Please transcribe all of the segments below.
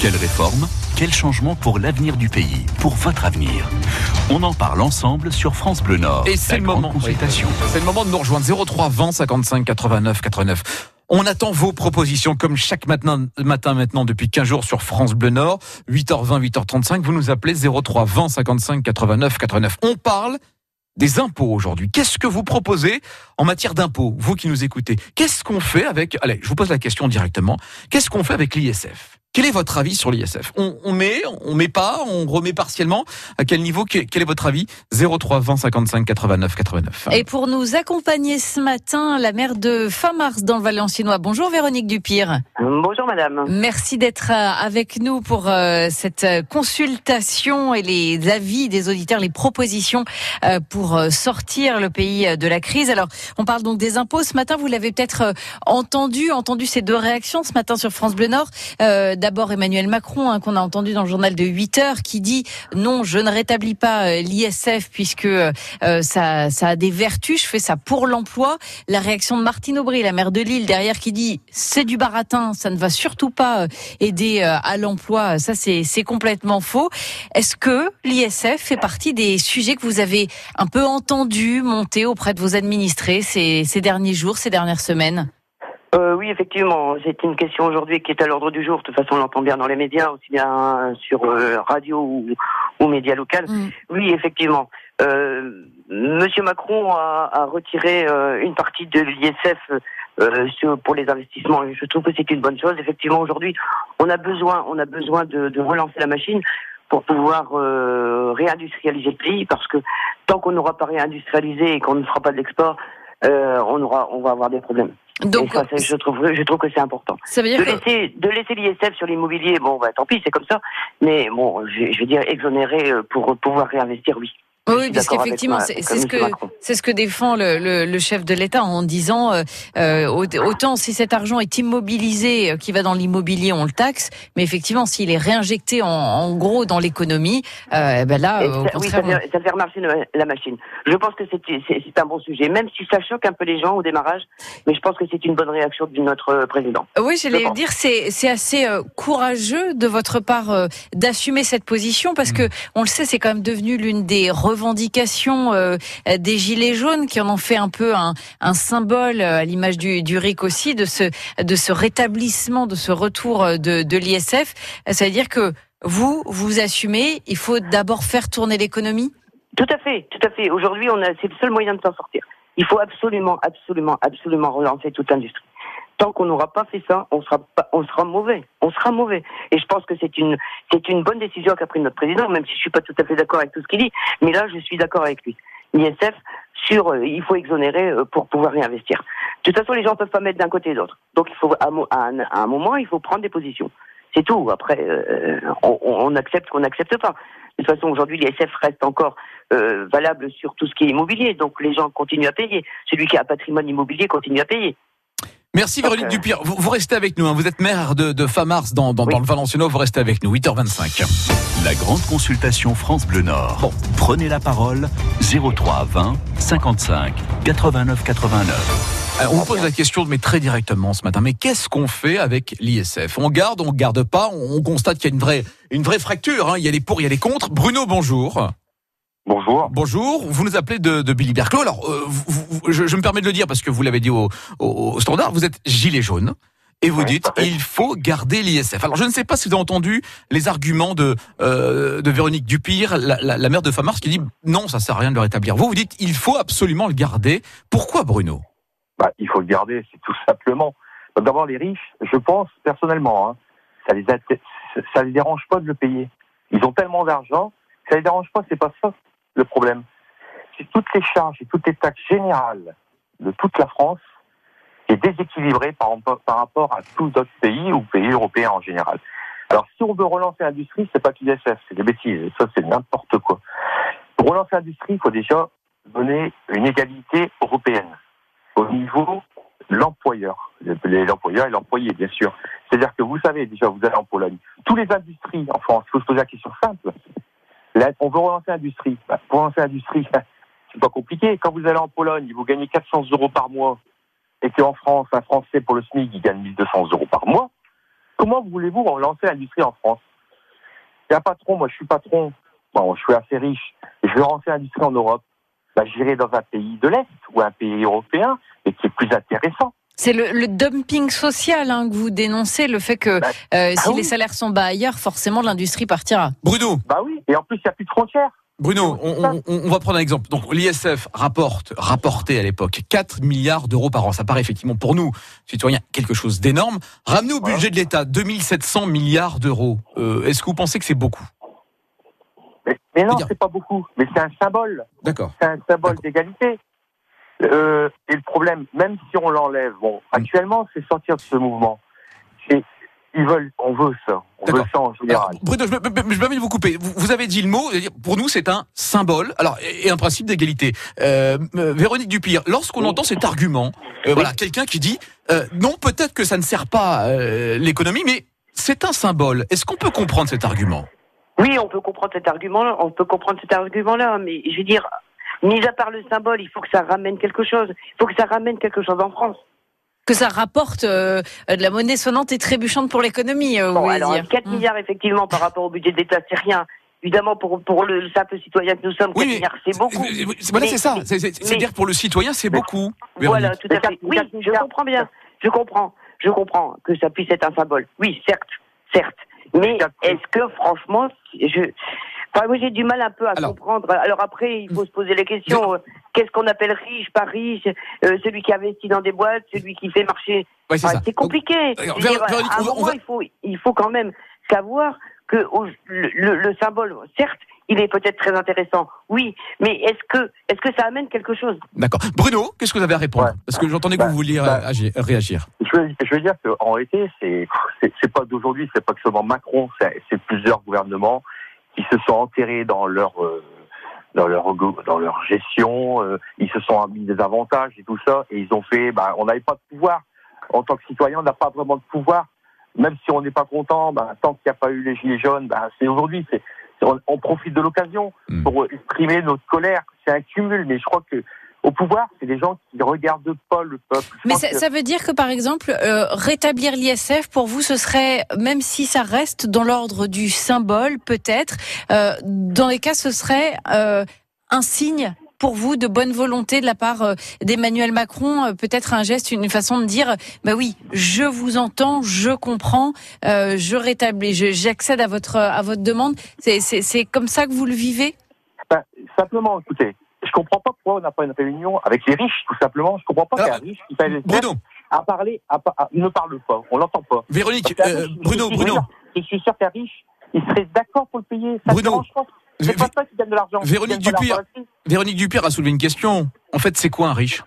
Quelle réforme Quel changement pour l'avenir du pays Pour votre avenir? On en parle ensemble sur France Bleu Nord. Et c'est le moment. Consultation. C'est le moment de nous rejoindre 03 20 55 89 89. On attend vos propositions comme chaque matin, matin maintenant depuis 15 jours sur France Bleu Nord. 8h20, 8h35. Vous nous appelez 03 20 55 89 89. On parle des impôts aujourd'hui. Qu'est-ce que vous proposez en matière d'impôts, vous qui nous écoutez? Qu'est-ce qu'on fait avec... Allez, je vous pose la question directement. Qu'est-ce qu'on fait avec l'ISF Quel est votre avis sur l'ISF? On, on met, on met pas, on remet partiellement? À quel niveau Quel quel est votre avis? 03 20 55 89 89. Et pour nous accompagner ce matin, la maire de Famars dans le Valenciennois. Bonjour Véronique Dupire. Bonjour madame. Merci d'être euh, avec nous pour euh, cette consultation et les avis des auditeurs, les propositions euh, pour sortir le pays de la crise. Alors, on parle donc des impôts. Ce matin, vous l'avez peut-être entendu, entendu ces deux réactions ce matin sur France Bleu Nord. Euh, D'abord Emmanuel Macron, hein, qu'on a entendu dans le journal de 8 heures, qui dit non, je ne rétablis pas euh, l'ISF puisque euh, ça, ça a des vertus, je fais ça pour l'emploi. La réaction de Martine Aubry, la maire de Lille, derrière, qui dit c'est du baratin, ça ne va surtout pas euh, aider euh, à l'emploi. Ça, c'est c'est complètement faux. Est-ce que l'ISF fait partie des sujets que vous avez un peu entendus monter auprès de vos administrés ces, ces derniers jours, ces dernières semaines? Euh, oui, effectivement, c'est une question aujourd'hui qui est à l'ordre du jour. De toute façon, on l'entend bien dans les médias, aussi bien sur euh, radio ou, ou médias locaux. Mm. Oui, effectivement. Euh, Monsieur Macron a, a retiré euh, une partie de l'ISF euh, sur- pour les investissements. Je trouve que c'est une bonne chose. Effectivement, aujourd'hui, on a besoin, on a besoin de, de relancer la machine pour pouvoir euh, réindustrialiser le pays, parce que tant qu'on n'aura pas réindustrialisé et qu'on ne fera pas de l'export, euh, on aura, on va avoir des problèmes. Donc, ça, c'est- je trouve, je trouve que c'est important. ça veut De que laisser, de laisser l'ISF sur l'immobilier, bon, bah, tant pis, c'est comme ça. Mais bon, je, je veux dire, exonérer euh, pour pouvoir réinvestir, oui. Oui, parce qu'effectivement, c'est ce que c'est ce que défend le, le, le chef de l'État en disant euh, euh, aut- autant si cet argent est immobilisé, euh, qui va dans l'immobilier, on le taxe, mais effectivement, s'il est réinjecté en, en gros dans l'économie, euh, ben là, euh, au ça, oui, ça contraire, fait, ça fait remarcher la machine. Je pense que c'est un bon sujet, même si ça choque un peu les gens au démarrage, mais je pense que c'est une bonne réaction de notre président. oui, j'allais dire, c'est c'est assez courageux de votre part euh, d'assumer cette position parce que on le sait, c'est quand même devenu l'une des revendications euh, des gilets jaunes qui en ont fait un peu un, symbole euh, à l'image du, du RIC aussi de ce de ce rétablissement, de ce retour euh, de, de l'ISF. Ça veut dire que vous vous assumez, il faut d'abord faire tourner l'économie? Tout à fait, tout à fait. Aujourd'hui, on a, c'est le seul moyen de s'en sortir. Il faut absolument, absolument, absolument relancer toute l'industrie. Tant qu'on n'aura pas fait ça, on sera on sera mauvais. On sera mauvais. Et je pense que c'est une, c'est une bonne décision qu'a pris notre président, même si je suis pas tout à fait d'accord avec tout ce qu'il dit. Mais là, je suis d'accord avec lui. L'ISF, sur, euh, il faut exonérer euh, pour pouvoir réinvestir. De toute façon, les gens peuvent pas mettre d'un côté et de l'autre. Donc, il faut, à, un, à un moment, il faut prendre des positions. C'est tout. Après, euh, on, on accepte qu'on n'accepte pas. De toute façon, aujourd'hui, l'ISF reste encore euh, valable sur tout ce qui est immobilier. Donc les gens continuent à payer. Celui qui a un patrimoine immobilier continue à payer. Merci Véronique Ok. Dupire. Vous, vous restez avec nous. hein. Vous êtes maire de, de Famars dans, dans, Oui. dans le Valenciennois. Vous restez avec nous. 8h25. La grande consultation France Bleu Nord. Bon. Prenez la parole 03 20 55 89 89. Alors, on vous pose la question, mais très directement ce matin. Mais qu'est-ce qu'on fait avec l'ISF? On garde, on garde pas? On constate qu'il y a une vraie, une vraie fracture. hein. Il y a les pour, il y a les contre. Bruno, bonjour. Bonjour. Bonjour. Vous nous appelez de, de Billy Berclos. Alors, euh, vous- vous- je, je me permets de le dire parce que vous l'avez dit au, au, au standard. Vous êtes gilet jaune. Et vous dites, il faut garder l'ISF. Alors, je ne sais pas si vous avez entendu les arguments de, euh, de Véronique Dupire, la, la, la maire de Famars, qui dit non, ça sert à rien de le rétablir. Vous, vous dites, il faut absolument le garder. Pourquoi, Bruno? Bah, il faut le garder, c'est tout simplement. D'abord, les riches, je pense personnellement, hein, ça les ça les dérange pas de le payer. Ils ont tellement d'argent, ça les dérange pas. C'est pas ça le problème. C'est toutes les charges et toutes les taxes générales de toute la France est déséquilibrée par, par rapport à tous d'autres pays ou pays européens en général. Alors, si on veut relancer l'industrie, c'est pas l'ISF, c'est des bêtises. Ça, c'est n'importe quoi. Pour relancer l'industrie, il faut déjà donner une égalité européenne au niveau l'employeur, l'employeur et l'employé, bien sûr. C'est-à-dire que vous savez déjà, vous allez en Pologne, tous les industries en France, il faut se poser la question simple. On veut relancer l'industrie. Bah, pour relancer l'industrie, c'est pas compliqué. Quand vous allez en Pologne, vous gagnez 400 euros par mois, et qu'en France, un Français pour le SMIC, il gagne 1200 euros par mois, Comment voulez-vous relancer l'industrie en France? Un patron, moi je suis patron, bon, je suis assez riche, je veux relancer l'industrie en Europe. Bah, J'irai dans un pays de l'Est ou un pays européen, et qui est plus intéressant. C'est le, le, dumping social hein, que vous dénoncez, le fait que Bah, euh, si oui. les salaires sont bas ailleurs, forcément l'industrie partira. Bruno, Bah oui, et en plus il n'y a plus de frontières. Bruno, on, on- on va prendre un exemple. Donc l'ISF rapporte, rapportait à l'époque 4 milliards d'euros par an. Ça paraît effectivement pour nous, citoyens, quelque chose d'énorme. Ramené au budget de l'État, 2700 milliards d'euros. Euh, Est-ce que vous pensez que c'est beaucoup? Mais, mais non, c'est pas beaucoup, mais c'est un symbole. D'accord. c'est un symbole d'égalité. Euh, et le problème, même si on l'enlève, bon, actuellement, c'est sortir de ce mouvement. C'est, ils veulent, on veut ça, on veut ça en général. Alors, Bruno, je me, permets de vous couper. Vous, vous avez dit le mot. Pour nous, c'est un symbole. Alors et, et un principe d'égalité. Euh, euh, Véronique Dupire, lorsqu'on Oui. entend cet argument, euh, voilà, quelqu'un qui dit euh, non, peut-être que ça ne sert pas euh, l'économie, mais c'est un symbole. Est-ce qu'on peut comprendre cet argument? Oui, on peut comprendre cet argument, on peut comprendre cet argument-là, mais je veux dire, mis à part le symbole, il faut que ça ramène quelque chose. Il faut que ça ramène quelque chose en France. Que ça rapporte euh, de la monnaie sonnante et trébuchante pour l'économie, euh, Bon, alors dire. 4 Mm. milliards effectivement par rapport au budget de l'État, c'est rien. Évidemment, pour, pour le simple citoyen que nous sommes, 4 Oui, mais- milliards, c'est beaucoup. Voilà, Mais- c'est ça. mais- C'est- C'est c'est mais- dire pour le citoyen, c'est beaucoup. Voilà, Véronique. tout à fait. Oui, je comprends bien. Je comprends. Je comprends que ça puisse être un symbole. Oui, certes, certes. Mais est-ce que franchement, je, enfin, moi j'ai du mal un peu à Alors- comprendre. Alors après, il faut se poser les questions. euh, Qu'est-ce qu'on appelle riche, pas riche euh, Celui qui investit dans des boîtes, celui qui fait marcher. Ouais, c'est Enfin, c'est compliqué. Dire, Véronique, à un moment, va- il faut, il faut quand même savoir que au- le, le- le symbole, certes, il est peut-être très intéressant. Oui, mais est-ce que, est-ce que ça amène quelque chose? D'accord. Bruno, qu'est-ce que vous avez à répondre Ouais. Parce que j'entendais que Bah, vous vouliez bah, euh, agir- réagir. Je veux, je veux dire qu'en réalité, c'est, c'est, c'est pas d'aujourd'hui, c'est pas que seulement Macron, c'est, c'est plusieurs gouvernements qui se sont enterrés dans leur, euh, dans leur, dans leur gestion, euh, ils se sont mis des avantages et tout ça, et ils ont fait, bah, on n'avait pas de pouvoir. En tant que citoyen, on n'a pas vraiment de pouvoir. Même si on n'est pas content, bah, tant qu'il n'y a pas eu les gilets jaunes, bah, c'est aujourd'hui, on, on profite de l'occasion Hmm. pour exprimer notre colère. C'est un cumul, mais je crois que au pouvoir, c'est des gens qui ne regardent pas le peuple. Je Mais ça, que- ça veut dire que, par exemple, euh, rétablir l'ISF, pour vous, ce serait, même si ça reste dans l'ordre du symbole, peut-être, euh, dans les cas, ce serait euh, un signe pour vous de bonne volonté de la part d'Emmanuel Macron, peut-être un geste, une façon de dire, bah oui, je vous entends, je comprends, euh, je rétablis, j'accède à votre à votre demande. C'est comme ça que vous le vivez? Ben, simplement, écoutez, comprends pas pourquoi on n'a pas une réunion avec les riches, tout simplement. Je comprends pas qu'un riche qui paye les Bruno, à parler, à, à- ne parle pas, on l'entend pas. Véronique, euh, Bruno, je Bruno, sûr- Je suis sûr qu'un riche, il serait d'accord pour le payer. Ça Bruno, ne dérange pas. C'est pas ça qui gagne de l'argent. Véronique Dupire. Véronique Dupire a soulevé une question. En fait, c'est quoi un riche?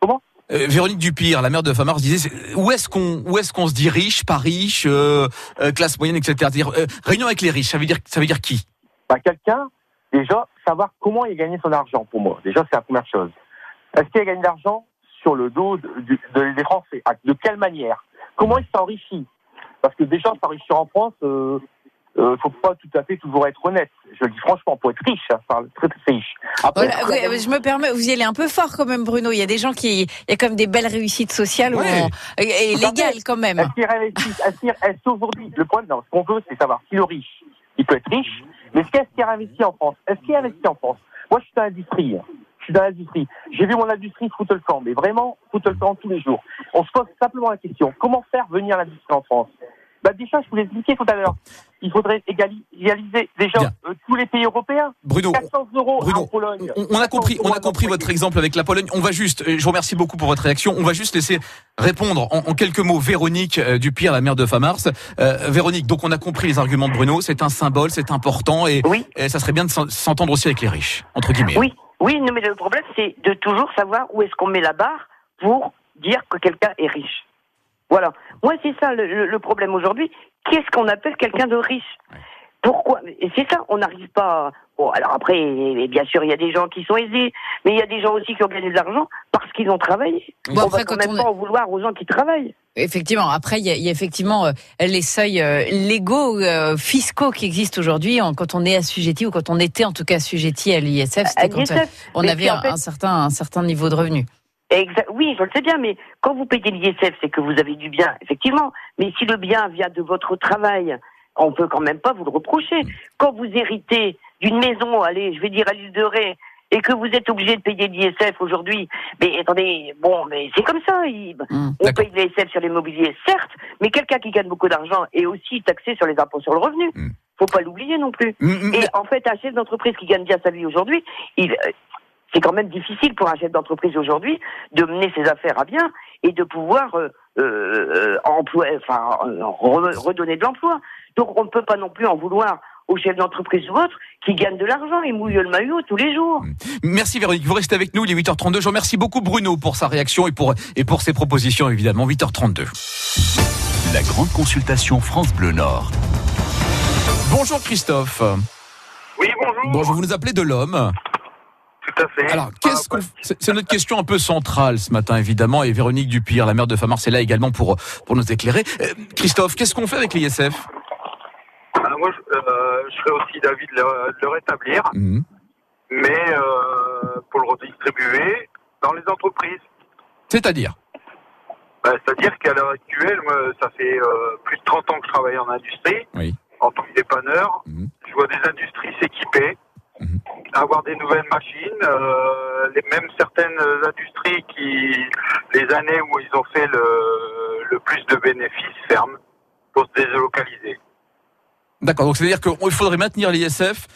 Comment? Euh, Véronique Dupire, la mère de Famars, disait où est-ce qu'on où est-ce qu'on se dit riche, pas riche, euh, euh, classe moyenne, etc. C'est-à-dire, euh, réunion avec les riches, ça veut dire ça veut dire qui? Ben, quelqu'un, déjà, savoir comment il a gagné son argent, pour moi. Déjà, c'est la première chose. Est-ce qu'il a gagné de l'argent sur le dos de- du- de- des Français? De quelle manière? Comment il s'enrichit? Parce que déjà, s'enrichir en France, euh, euh, faut pas tout à fait toujours être honnête. Je le dis franchement, pour être riche, hein, enfin, très très riche. Après, Voilà, oui, je me permets, vous y allez un peu fort quand même, Bruno. Il y a des gens qui, il y a quand même des belles réussites sociales on- et, légales quand même. Est-ce qu'il réinvestit Est-ce qu'il- est-ce qu'aujourd'hui, le problème, non, ce qu'on veut, c'est savoir si le riche, il peut être riche, mais qu'est-ce qu'il a investi en France Est-ce qu'il a investi en France Moi, je suis dans l'industrie. Je suis dans l'industrie. J'ai vu mon industrie foutre le camp, mais vraiment foutre le camp tous les jours. On se pose simplement la question comment faire venir l'industrie en France bah déjà, je vous l'ai expliqué tout à l'heure. Il faudrait égali- égaliser déjà euh, tous les pays européens. Bruno, 400 euros Bruno, en Pologne. on, on a compris, on a 400 compris votre exemple avec la Pologne. On va juste, euh, je vous remercie beaucoup pour votre réaction. On va juste laisser répondre en, en quelques mots Véronique euh, Dupire, la mère de Famars. Euh, Véronique, donc on a compris les arguments de Bruno. C'est un symbole, c'est important et, Oui. et ça serait bien de s'en- s'entendre aussi avec les riches, entre guillemets. Oui, oui, non, mais le problème, c'est de toujours savoir où est-ce qu'on met la barre pour dire que quelqu'un est riche. Voilà. Moi, c'est ça le, le- problème aujourd'hui. Qu'est-ce qu'on appelle quelqu'un de riche Pourquoi Et c'est ça, on n'arrive pas. à- Bon, alors après, bien sûr, il y a des gens qui sont aisés, mais il y a des gens aussi qui ont gagné de l'argent parce qu'ils ont travaillé. Bon, on après, va quand quand même on- pas en vouloir aux gens qui travaillent. Effectivement. Après, il y a, il y a effectivement euh, les seuils euh, légaux, euh, fiscaux qui existent aujourd'hui. Quand on est assujetti ou quand on était en tout cas assujetti à l'ISF, c'était quand on Mais avait en fait- un certain un certain niveau de revenu. Exa- oui, je le sais bien, mais quand vous payez l'ISF, c'est que vous avez du bien, effectivement. Mais si le bien vient de votre travail, on peut quand même pas vous le reprocher. Quand vous héritez d'une maison, allez, je vais dire à l'île de Ré, et que vous êtes obligé de payer l'ISF aujourd'hui, mais attendez, bon, mais c'est comme ça. il- Hum. on paye l'ISF sur l'immobilier, certes, mais quelqu'un qui gagne beaucoup d'argent est aussi taxé sur les impôts sur le revenu. Mm. Faut pas l'oublier non plus. Mm, Et en fait, un chef d'entreprise qui gagne bien sa vie aujourd'hui, il, euh, c'est quand même difficile pour un chef d'entreprise aujourd'hui de mener ses affaires à bien et de pouvoir euh, euh, employer, enfin, euh, re- redonner de l'emploi. Donc, on ne peut pas non plus en vouloir aux chefs d'entreprise ou autres qui gagnent de l'argent et mouillent le maillot tous les jours. Merci Véronique, vous restez avec nous, il est 8h32. Je remercie beaucoup Bruno pour sa réaction et pour, et pour ses propositions évidemment. 8h32. La grande consultation France Bleu Nord. Bonjour Christophe. Oui, bonjour. Bonjour, vous nous appelez de l'homme. Tout à fait. Alors, qu'est-ce qu'on, c'est c'est notre question un peu centrale ce matin évidemment et Véronique Dupire, la maire de Famars, est là également pour, pour nous éclairer. Euh, Christophe, qu'est-ce qu'on fait avec l'ISF Alors moi, je, euh, je serais aussi d'avis de le, de le rétablir, Mhm. mais euh, pour le redistribuer dans les entreprises. C'est-à-dire? Ben, C'est-à-dire qu'à l'heure actuelle, moi, ça fait plus de 30 ans que je travaille en industrie, Oui. en tant que dépanneur. Mhm. Je vois des industries s'équiper, Mhm. avoir des nouvelles machines, euh, les, même certaines industries qui, les années où ils ont fait le, le plus de bénéfices, ferment pour se délocaliser. D'accord, donc c'est-à-dire qu'il faudrait maintenir l'ISF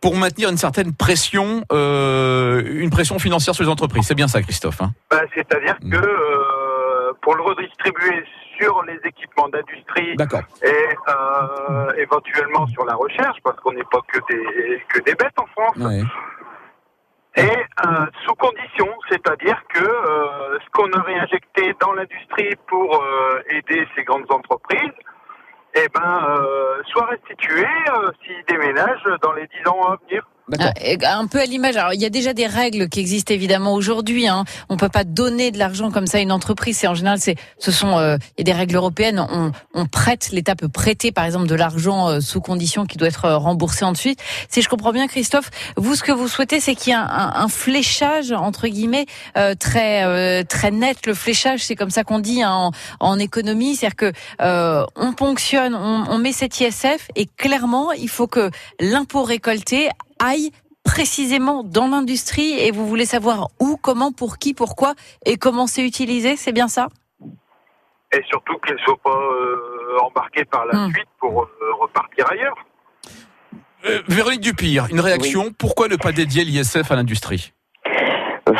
pour maintenir une certaine pression, euh, une pression financière sur les entreprises. C'est bien ça, Christophe. Hein? Ben, C'est-à-dire Mm. que euh, pour le redistribuer sur les équipements d'industrie et euh, éventuellement sur la recherche, parce qu'on n'est pas que des, que des bêtes en France, Ouais. et euh, sous condition, c'est-à-dire que euh, ce qu'on aurait injecté dans l'industrie pour aider ces grandes entreprises, eh ben, soit restitué s'ils déménagent dans les 10 ans à venir. Euh, Un peu à l'image. Alors, il y a déjà des règles qui existent évidemment aujourd'hui. Hein. On peut pas donner de l'argent comme ça à une entreprise. C'est en général, c'est, ce sont, euh, il y a des règles européennes. On, on prête, l'État peut prêter, par exemple, de l'argent euh, sous condition qui doit être euh, remboursé ensuite. Si je comprends bien, Christophe, vous, ce que vous souhaitez, c'est qu'il y ait un, un- fléchage entre guillemets euh, très, euh, très net. Le fléchage, c'est comme ça qu'on dit hein, en, en économie, c'est-à-dire que euh, on ponctionne, on, on met cet ISF et clairement, il faut que l'impôt récolté aille précisément dans l'industrie et vous voulez savoir où, comment, pour qui, pourquoi et comment c'est utilisé, c'est bien ça? Et surtout qu'ils ne soient pas euh, embarqués par la Hmm. suite pour euh, repartir ailleurs. Euh, Véronique Dupire, une réaction. Pourquoi ne pas dédier l'ISF à l'industrie? Euh,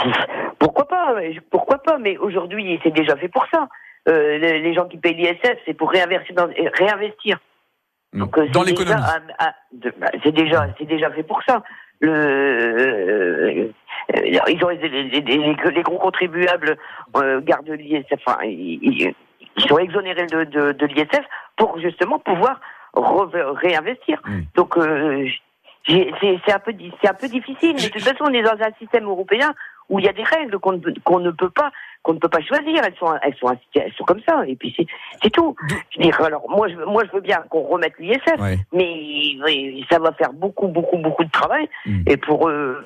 Pourquoi pas mais- Pourquoi pas Mais aujourd'hui, c'est déjà fait pour ça. Euh, les, gens qui payent l'ISF, c'est pour réinvestir. Dans, euh, réinvestir. Donc, euh, Dans c'est l'économie. ah, ah, bah, c'est déjà, c'est déjà fait pour ça. Le, euh, euh, ils ont les, les- les- les- les gros contribuables euh, gardent l'ISF. Enfin, ils, sont exonérés de, de, de l'ISF pour justement pouvoir réinvestir. Donc, euh, c'est un peu, c'est un peu difficile. Mais de toute façon, on est dans un système européen où il y a des règles qu'on ne, peut- qu'on ne peut pas, qu'on ne peut pas choisir. Elles sont, elles sont, elles sont comme ça. Et puis c'est, tout. Je veux dire, alors moi, je, moi, je veux bien qu'on remette l'ISF, Ouais. mais oui, ça va faire beaucoup, beaucoup, beaucoup de travail. Mm. Et pour, euh,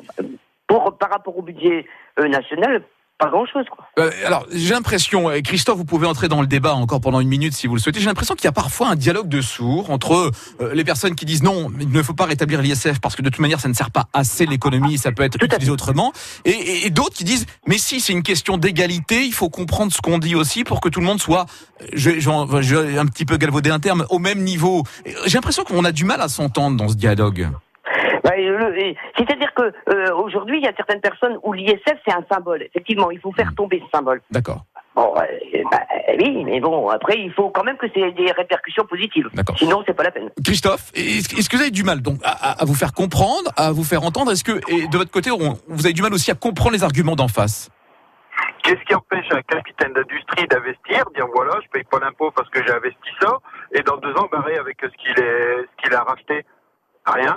pour, par rapport au budget euh, national, pas grand-chose. Quoi. Euh, alors, j'ai l'impression, et Christophe, vous pouvez entrer dans le débat encore pendant une minute si vous le souhaitez. J'ai l'impression qu'il y a parfois un dialogue de sourds entre euh, les personnes qui disent non, il ne faut pas rétablir l'ISF parce que de toute manière, ça ne sert pas assez l'économie, ça peut être Tout utilisé autrement. Et, et- et d'autres qui disent mais si, c'est une question d'égalité, il faut comprendre ce qu'on dit aussi pour que tout le monde soit, je, je, je un petit peu galvauder un terme, au même niveau. J'ai l'impression qu'on a du mal à s'entendre dans ce dialogue. C'est-à-dire que euh, aujourd'hui, il y a certaines personnes où l'ISF c'est un symbole. Effectivement, il faut faire tomber ce symbole. D'accord, Bon, euh, bah, oui, mais bon, après, il faut quand même que c'est des répercussions positives. d'accord. Sinon, c'est pas la peine. Christophe, est-ce que vous avez du mal donc à, vous faire comprendre, à vous faire entendre? Est-ce que et de votre côté, on- vous avez du mal aussi à comprendre les arguments d'en face? Qu'est-ce qui empêche un capitaine d'industrie d'investir, dire voilà, je paye pas l'impôt parce que j'ai investi ça, et dans deux ans barrer avec ce qu'il est, ce qu'il a racheté Rien.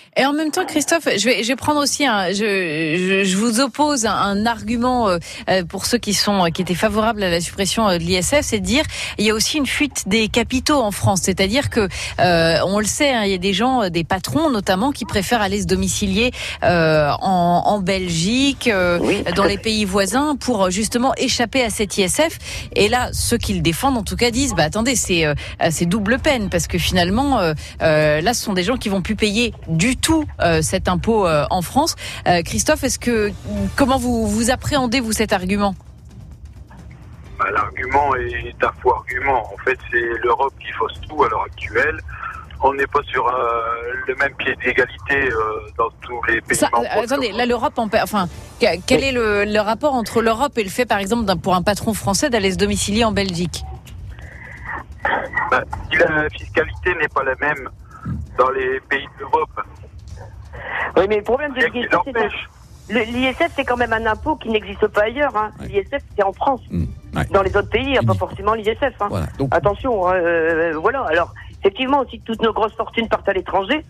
Et en même temps, Christophe, je vais, je vais prendre aussi un, je, je, je vous oppose un, un argument euh, euh, pour ceux qui sont, qui étaient favorables à la suppression euh, de l'ISF, c'est de dire il y a aussi une fuite des capitaux en France, c'est-à-dire que euh, on le sait, hein, il y a des gens, des patrons notamment, qui préfèrent aller se domicilier euh, en, en Belgique, euh, Oui, dans les pays voisins, pour justement échapper à cet ISF. Et là, ceux qui le défendent, en tout cas, disent bah attendez, c'est euh, c'est double peine parce que finalement, là, ce sont des gens qui vont plus payer du tout euh, cet impôt euh, en France. Euh, Christophe, est-ce que comment vous vous appréhendez vous cet argument? Bah, L'argument est un faux argument. En fait, c'est l'Europe qui fausse tout à l'heure actuelle. On n'est pas sur euh, le même pied d'égalité euh, dans tous les pays Ça, Attendez, là, l'Europe, en enfin, que- quel est le, le rapport entre l'Europe et le fait, par exemple, pour un patron français d'aller se domicilier en Belgique? Bah, si la fiscalité n'est pas la même dans les pays d'Europe, Oui, mais le problème de l'ISF, c'est quand même un impôt qui n'existe pas ailleurs. Hein. Ouais. L'ISF, c'est en France. Mmh, ouais. Dans les autres pays, il n'y a pas forcément l'ISF. Hein. Voilà. Donc, Attention, hein, euh, voilà. Alors, effectivement, si toutes nos grosses fortunes partent à l'étranger,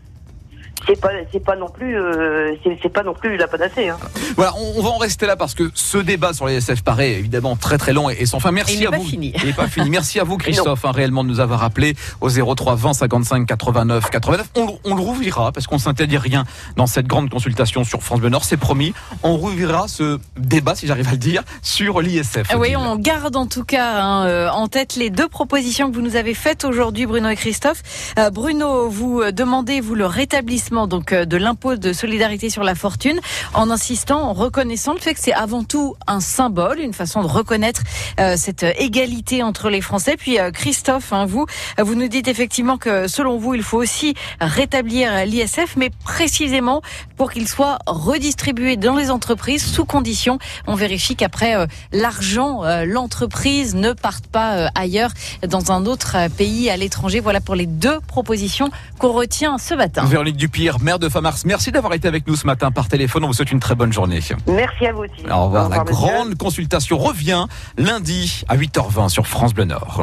c'est pas, c'est pas non plus, euh, c'est pas non plus la panacée. Hein. Voilà, on, on va en rester là parce que ce débat sur les SF paraît évidemment très très long et, et sans fin. Merci il n'est à pas vous. fini. Il n'est pas fini. Merci à vous Christophe hein, réellement de nous avoir appelé au 03 20 55 89 89. On, le- on le rouvrira parce qu'on s'interdit rien dans cette grande consultation sur France Bleu Nord, c'est promis. On rouvrira ce débat si j'arrive à le dire sur l'ISF. Ah Oui, on garde en tout cas hein, euh, en tête les deux propositions que vous nous avez faites aujourd'hui, Bruno et Christophe. Euh, Bruno, vous demandez vous le rétablissement donc euh, de l'impôt de solidarité sur la fortune, en insistant, en reconnaissant le fait que c'est avant tout un symbole, une façon de reconnaître euh, cette euh, égalité entre les Français. Puis euh, Christophe, hein, vous, euh, vous nous dites effectivement que selon vous, il faut aussi rétablir l'ISF, mais précisément pour qu'il soit redistribué dans les entreprises sous condition. On vérifie qu'après euh, l'argent, l'entreprise ne parte pas ailleurs dans un autre pays à l'étranger. Voilà pour les deux propositions qu'on retient ce matin. Dupire, maire de Famars, merci d'avoir été avec nous ce matin par téléphone. On vous souhaite une très bonne journée. Merci à vous aussi. Au revoir. La monsieur. grande consultation revient lundi à 8h20 sur France Bleu Nord.